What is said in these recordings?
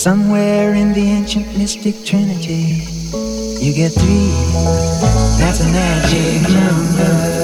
Somewhere in the ancient mystic trinity, you get three. That's a magic number.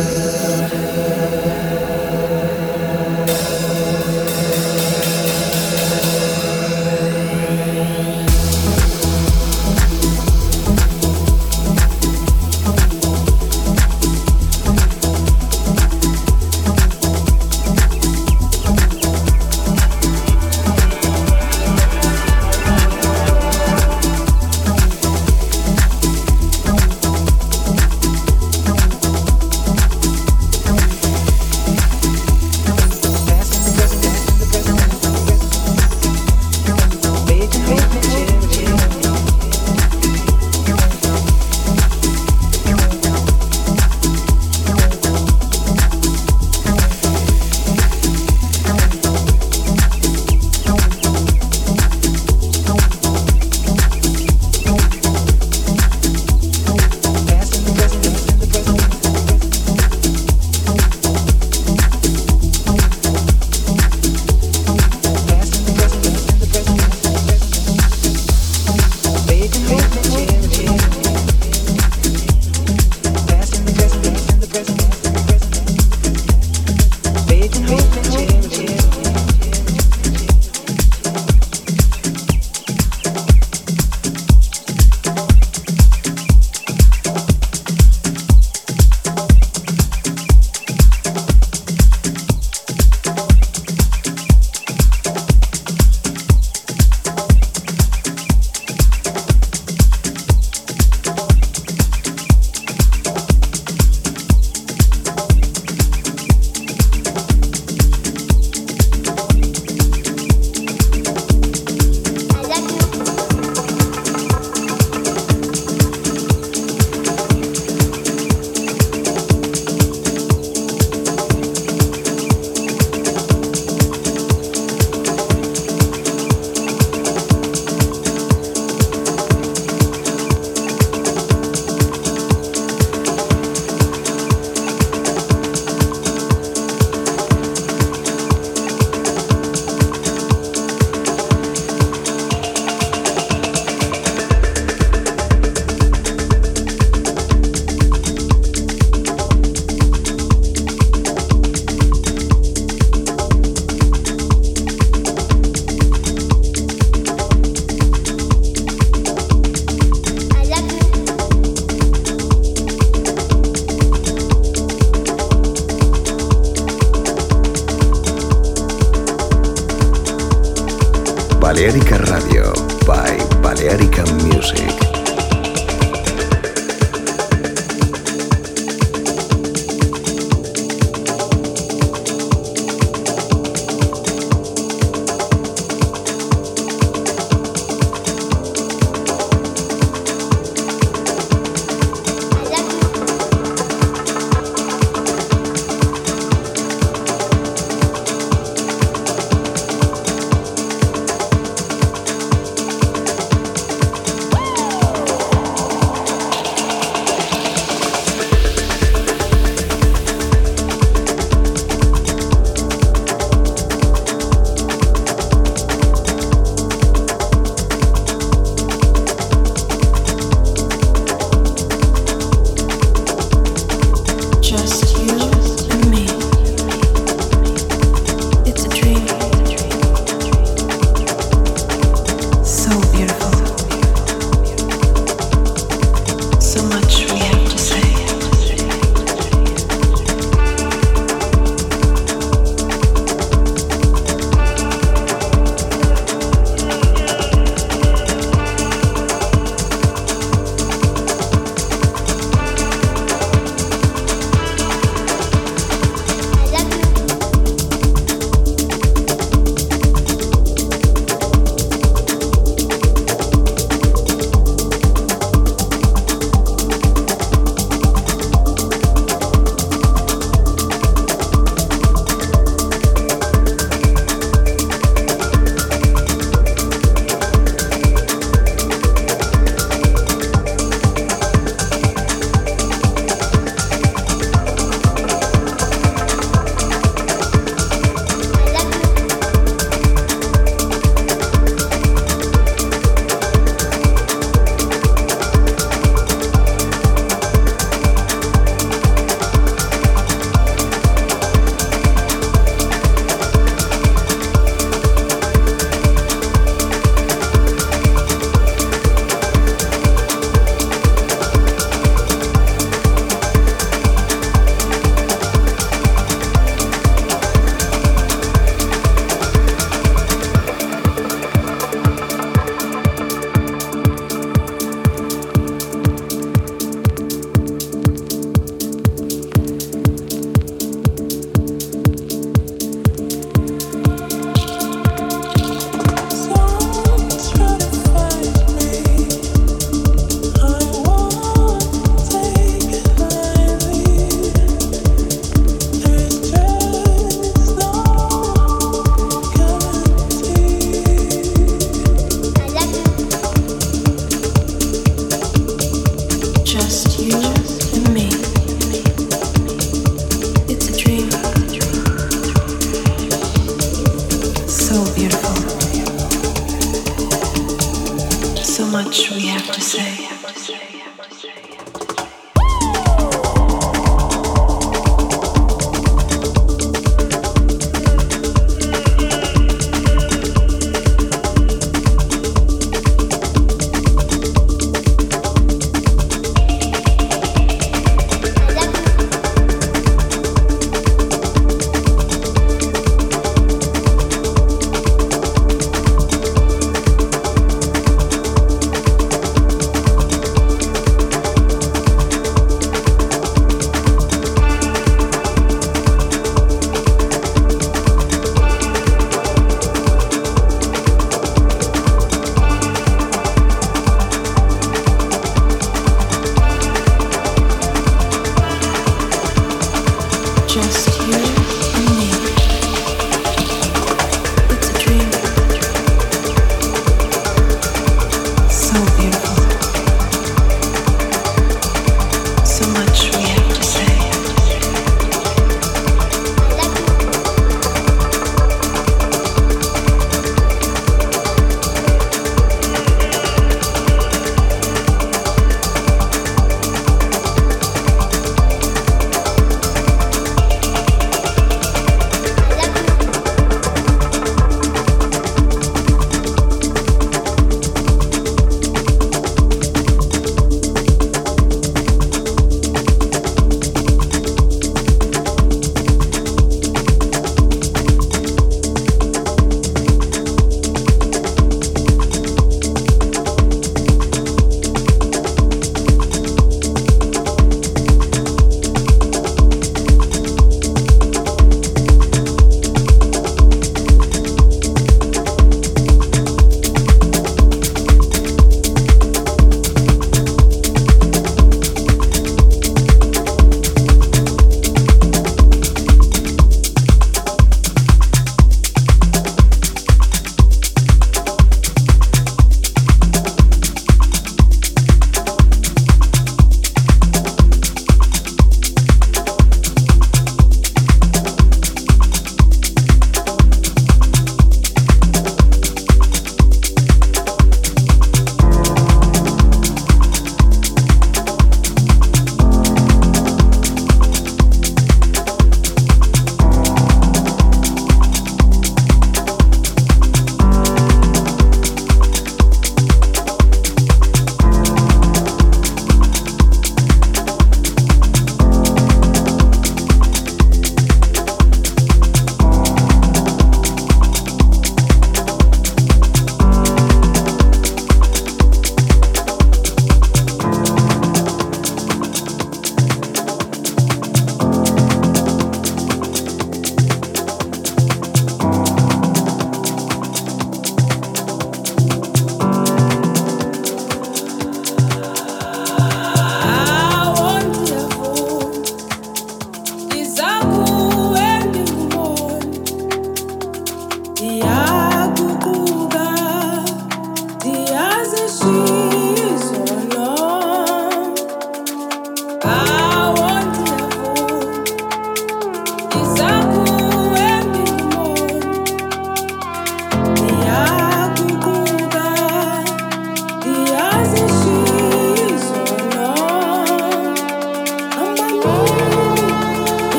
just you.